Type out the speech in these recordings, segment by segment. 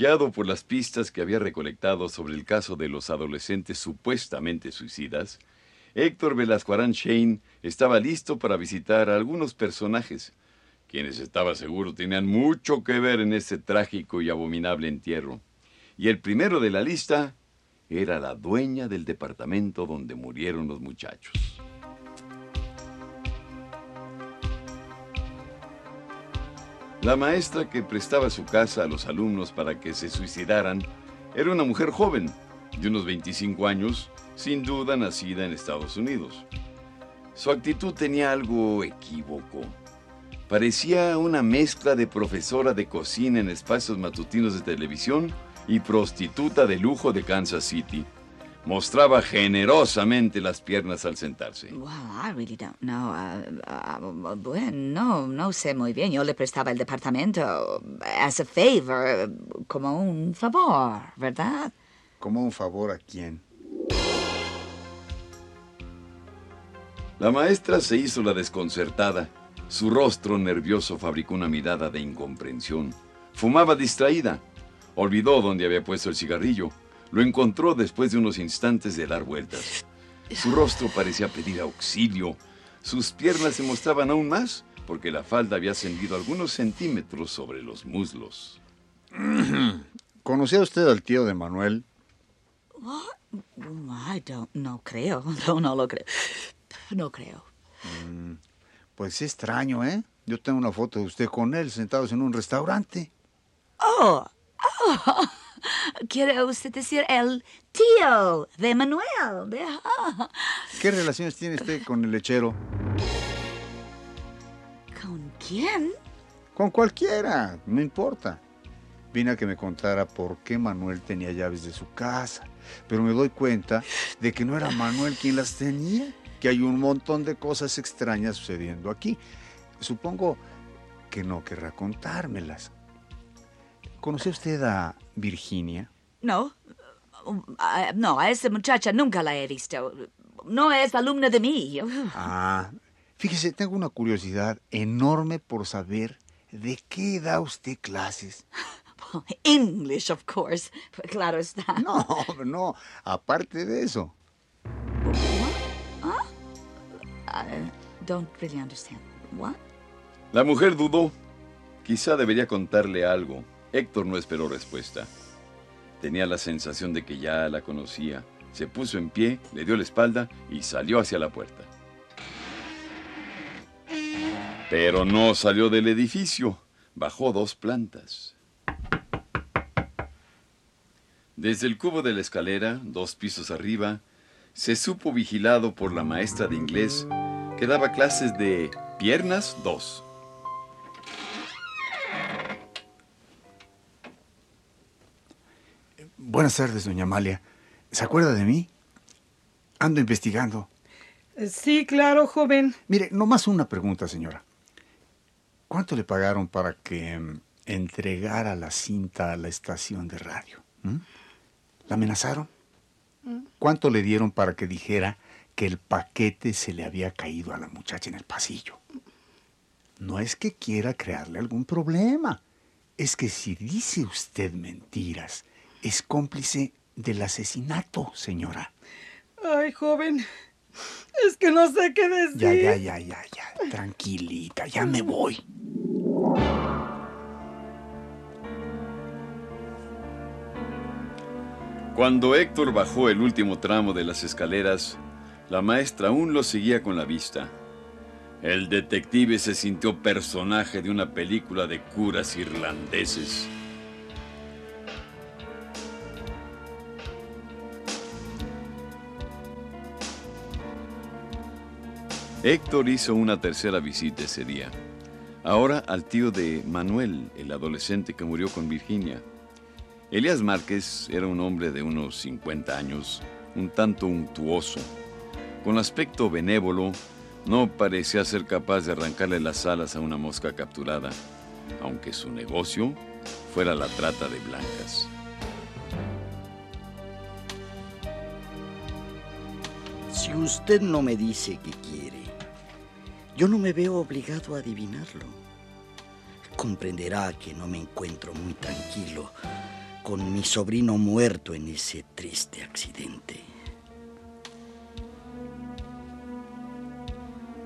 Guiado por las pistas que había recolectado sobre el caso de los adolescentes supuestamente suicidas, Héctor Velasco Arán Shane estaba listo para visitar a algunos personajes, quienes estaba seguro tenían mucho que ver en este trágico y abominable entierro. Y el primero de la lista era la dueña del departamento donde murieron los muchachos. La maestra que prestaba su casa a los alumnos para que se suicidaran era una mujer joven, de unos 25 años, sin duda nacida en Estados Unidos. Su actitud tenía algo equívoco. Parecía una mezcla de profesora de cocina en espacios matutinos de televisión y prostituta de lujo de Kansas City. Mostraba generosamente las piernas al sentarse. Well, I really don't know. Uh, uh, bueno, no, no sé muy bien. Yo le prestaba el departamento as a favor, como un favor, ¿verdad? ¿Como un favor a quién? La maestra se hizo la desconcertada. Su rostro nervioso fabricó una mirada de incomprensión. Fumaba distraída. Olvidó dónde había puesto el cigarrillo. Lo encontró después de unos instantes de dar vueltas. Su rostro parecía pedir auxilio. Sus piernas se mostraban aún más porque la falda había ascendido algunos centímetros sobre los muslos. ¿Conocía usted al tío de Manuel? I don't, no creo. No, no lo creo. No creo. Pues es extraño, ¿eh? Yo tengo una foto de usted con él sentados en un restaurante. Oh, oh. Quiere usted decir el tío de Manuel. De-. ¿Qué relaciones tiene usted con el lechero? ¿Con quién? Con cualquiera, no importa. Vine a que me contara por qué Manuel tenía llaves de su casa, pero me doy cuenta de que no era Manuel quien las tenía, que hay un montón de cosas extrañas sucediendo aquí. Supongo que no querrá contármelas. ¿Conoce usted a Virginia? No. Ah, no, a esa muchacha nunca la he visto. No es alumna de mí. Ah, fíjese, tengo una curiosidad enorme por saber de qué da usted clases. English, of course. Claro está. No, no, aparte de eso. I don't really understand. What? La mujer dudó. Quizá debería contarle algo. Héctor no esperó respuesta. Tenía la sensación de que ya la conocía. Se puso en pie, le dio la espalda y salió hacia la puerta. Pero no salió del edificio. Bajó dos plantas. Desde el cubo de la escalera, dos pisos arriba, se supo vigilado por la maestra de inglés que daba clases de piernas 2. Buenas tardes, doña Amalia. ¿Se acuerda de mí? Ando investigando. Sí, claro, joven. Mire, nomás una pregunta, señora. ¿Cuánto le pagaron para que mm, entregara la cinta a la estación de radio? ¿Mm? ¿La amenazaron? ¿Cuánto le dieron para que dijera que el paquete se le había caído a la muchacha en el pasillo? No es que quiera crearle algún problema. Es que si dice usted mentiras, es cómplice del asesinato, señora. Ay, joven. Es que no sé qué decir. Ya, ya, ya, ya, ya. Tranquilita, ya me voy. Cuando Héctor bajó el último tramo de las escaleras, la maestra aún lo seguía con la vista. El detective se sintió personaje de una película de curas irlandeses. Héctor hizo una tercera visita ese día. Ahora al tío de Manuel, el adolescente que murió con Virginia. Elías Márquez era un hombre de unos 50 años, un tanto untuoso. Con aspecto benévolo, no parecía ser capaz de arrancarle las alas a una mosca capturada, aunque su negocio fuera la trata de blancas. Si usted no me dice qué quiere, yo no me veo obligado a adivinarlo. Comprenderá que no me encuentro muy tranquilo con mi sobrino muerto en ese triste accidente.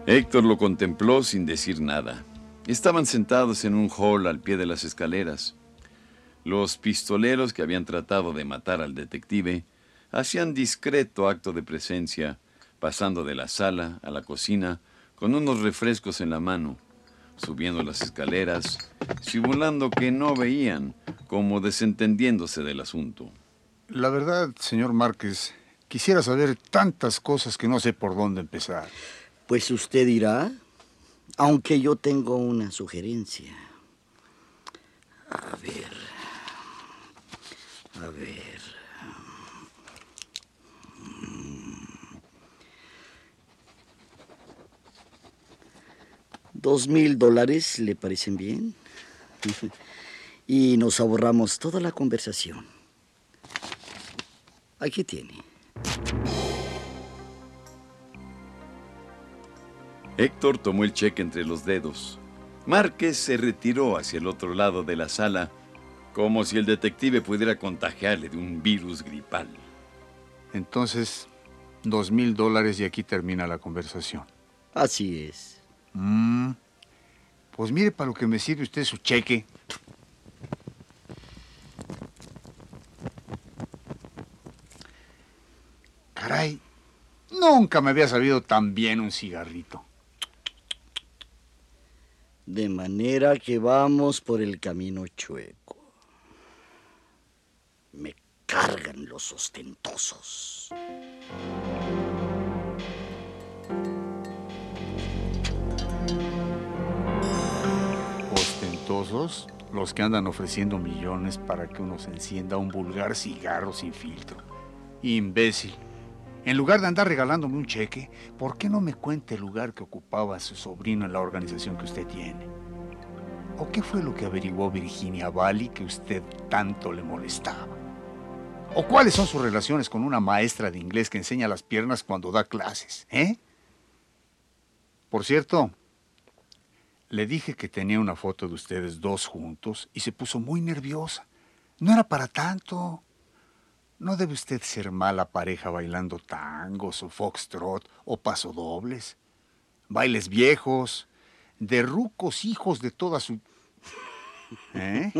Héctor lo contempló sin decir nada. Estaban sentados en un hall al pie de las escaleras. Los pistoleros que habían tratado de matar al detective hacían discreto acto de presencia, pasando de la sala a la cocina con unos refrescos en la mano, subiendo las escaleras, simulando que no veían, como desentendiéndose del asunto. La verdad, señor Márquez, quisiera saber tantas cosas que no sé por dónde empezar. Pues usted dirá, aunque yo tengo una sugerencia. A ver. A ver. ¿Dos mil dólares le parecen bien? y nos ahorramos toda la conversación. Aquí tiene. Héctor tomó el cheque entre los dedos. Márquez se retiró hacia el otro lado de la sala, como si el detective pudiera contagiarle de un virus gripal. Entonces, dos mil dólares y aquí termina la conversación. Así es. Mm, pues mire para lo que me sirve usted su cheque. Caray, nunca me había sabido tan bien un cigarrito. De manera que vamos por el camino chueco. Me cargan los ostentosos. Los que andan ofreciendo millones para que uno se encienda un vulgar cigarro sin filtro. Imbécil. En lugar de andar regalándome un cheque, ¿por qué no me cuenta el lugar que ocupaba su sobrino en la organización que usted tiene? ¿O qué fue lo que averiguó Virginia Bali que usted tanto le molestaba? ¿O cuáles son sus relaciones con una maestra de inglés que enseña las piernas cuando da clases? ¿Eh? Por cierto, le dije que tenía una foto de ustedes dos juntos y se puso muy nerviosa. No era para tanto. No debe usted ser mala pareja bailando tangos o foxtrot o pasodobles. Bailes viejos, de rucos hijos de toda su... ¿Eh?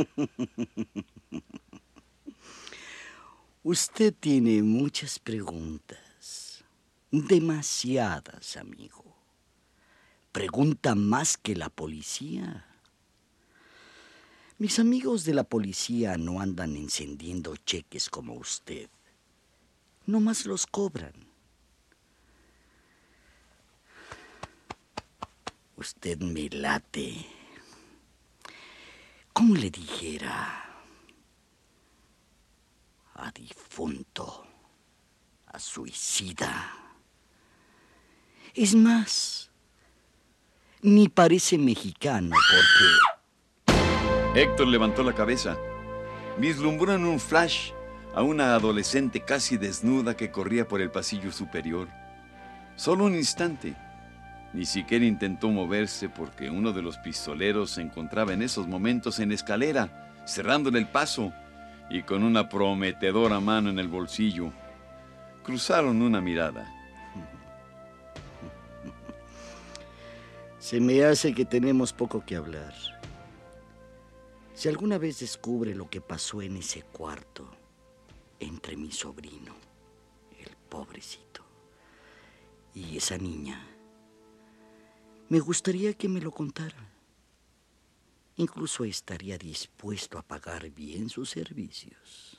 Usted tiene muchas preguntas. Demasiadas, amigo. Pregunta más que la policía. Mis amigos de la policía no andan encendiendo cheques como usted. No más los cobran. Usted me late. ¿Cómo le dijera? A difunto, a suicida. Es más, ni parece mexicano porque... Héctor levantó la cabeza. Vislumbró en un flash a una adolescente casi desnuda que corría por el pasillo superior. Solo un instante. Ni siquiera intentó moverse porque uno de los pistoleros se encontraba en esos momentos en escalera, cerrándole el paso y con una prometedora mano en el bolsillo. Cruzaron una mirada. Se me hace que tenemos poco que hablar. Si alguna vez descubre lo que pasó en ese cuarto entre mi sobrino, el pobrecito, y esa niña, me gustaría que me lo contara. Incluso estaría dispuesto a pagar bien sus servicios.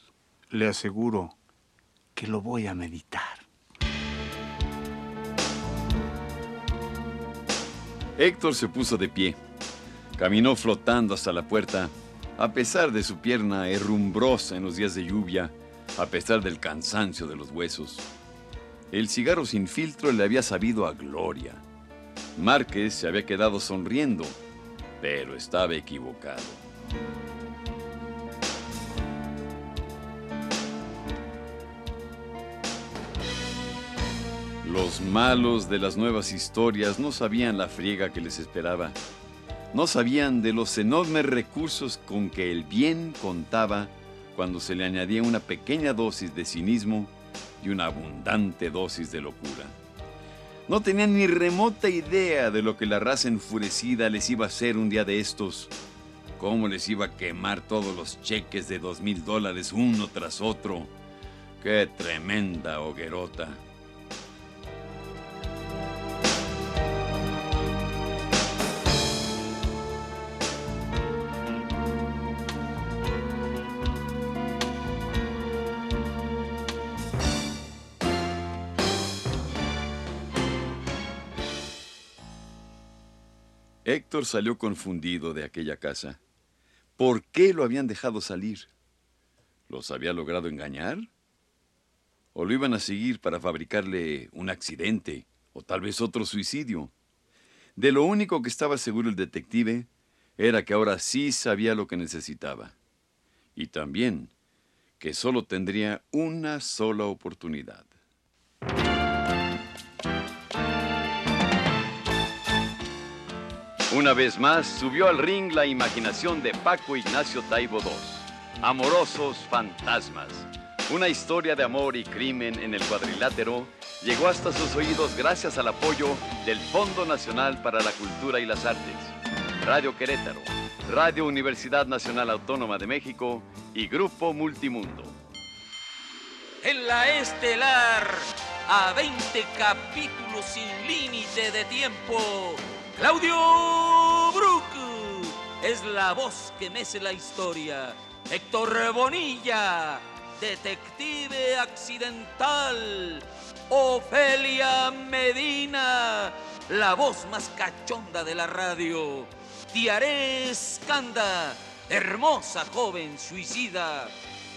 Le aseguro que lo voy a meditar. Héctor se puso de pie. Caminó flotando hasta la puerta, a pesar de su pierna herrumbrosa en los días de lluvia, a pesar del cansancio de los huesos. El cigarro sin filtro le había sabido a gloria. Márquez se había quedado sonriendo, pero estaba equivocado. Los malos de las nuevas historias no sabían la friega que les esperaba. No sabían de los enormes recursos con que el bien contaba cuando se le añadía una pequeña dosis de cinismo y una abundante dosis de locura. No tenían ni remota idea de lo que la raza enfurecida les iba a hacer un día de estos. Cómo les iba a quemar todos los cheques de dos mil dólares uno tras otro. ¡Qué tremenda hoguerota! Héctor salió confundido de aquella casa. ¿Por qué lo habían dejado salir? ¿Los había logrado engañar? ¿O lo iban a seguir para fabricarle un accidente o tal vez otro suicidio? De lo único que estaba seguro el detective era que ahora sí sabía lo que necesitaba. Y también que solo tendría una sola oportunidad. Una vez más subió al ring la imaginación de Paco Ignacio Taibo II. Amorosos fantasmas. Una historia de amor y crimen en el cuadrilátero llegó hasta sus oídos gracias al apoyo del Fondo Nacional para la Cultura y las Artes, Radio Querétaro, Radio Universidad Nacional Autónoma de México y Grupo Multimundo. En la estelar, a 20 capítulos sin límite de tiempo Claudio Brook es la voz que mece la historia. Héctor Bonilla, detective accidental. Ofelia Medina, la voz más cachonda de la radio. Tiaré Escanda, hermosa joven suicida.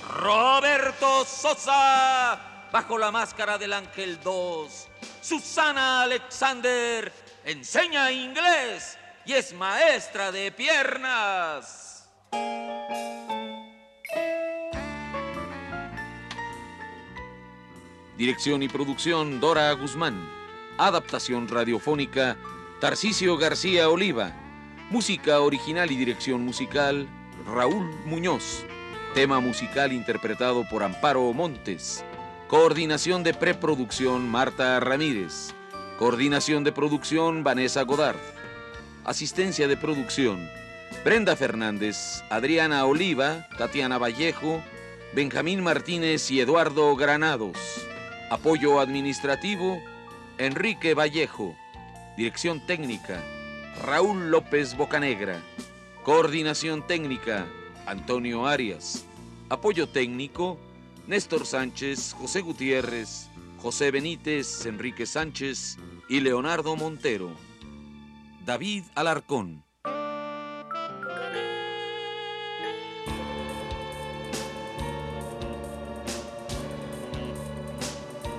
Roberto Sosa, bajo la máscara del Ángel 2. Susana Alexander, enseña inglés y es maestra de piernas. Dirección y producción Dora Guzmán. Adaptación radiofónica Tarcisio García Oliva. Música original y dirección musical Raúl Muñoz. Tema musical interpretado por Amparo Montes. Coordinación de preproducción Marta Ramírez. Coordinación de producción, Vanessa Godard. Asistencia de producción, Brenda Fernández, Adriana Oliva, Tatiana Vallejo, Benjamín Martínez y Eduardo Granados. Apoyo administrativo, Enrique Vallejo. Dirección técnica, Raúl López Bocanegra. Coordinación técnica, Antonio Arias. Apoyo técnico, Néstor Sánchez, José Gutiérrez, José Benítez, Enrique Sánchez y Leonardo Montero. David Alarcón.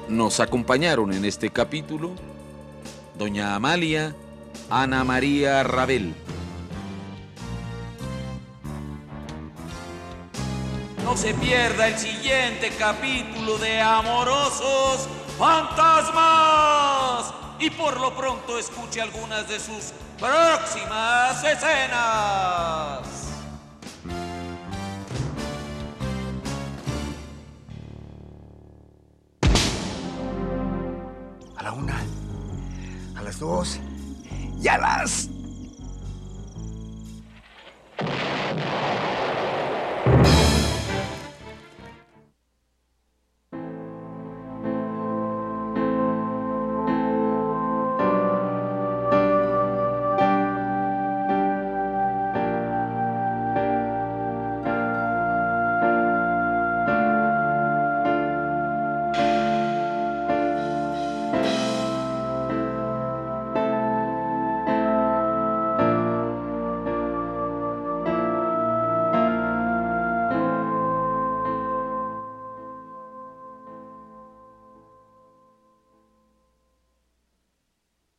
Nos acompañaron en este capítulo Doña Amalia, Ana María Rabel. No se pierda el siguiente capítulo de Amorosos Fantasmas. Y por lo pronto escuche algunas de sus próximas escenas. A la una, a las dos y a las